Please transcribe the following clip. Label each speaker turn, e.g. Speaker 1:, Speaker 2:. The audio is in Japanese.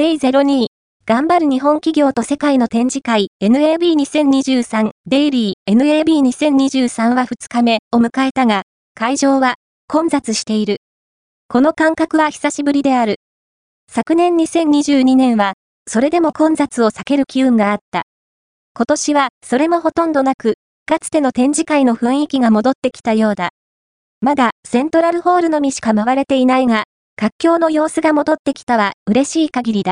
Speaker 1: デイ02頑張る日本企業と世界の展示会 NAB2023 デイリー NAB2023 は2日目を迎えたが、会場は混雑している。この感覚は久しぶりである。昨年2022年は、それでも混雑を避ける機運があった。今年はそれもほとんどなく、かつての展示会の雰囲気が戻ってきたようだ。まだセントラルホールのみしか回れていないが、活況の様子が戻ってきたは嬉しい限りだ。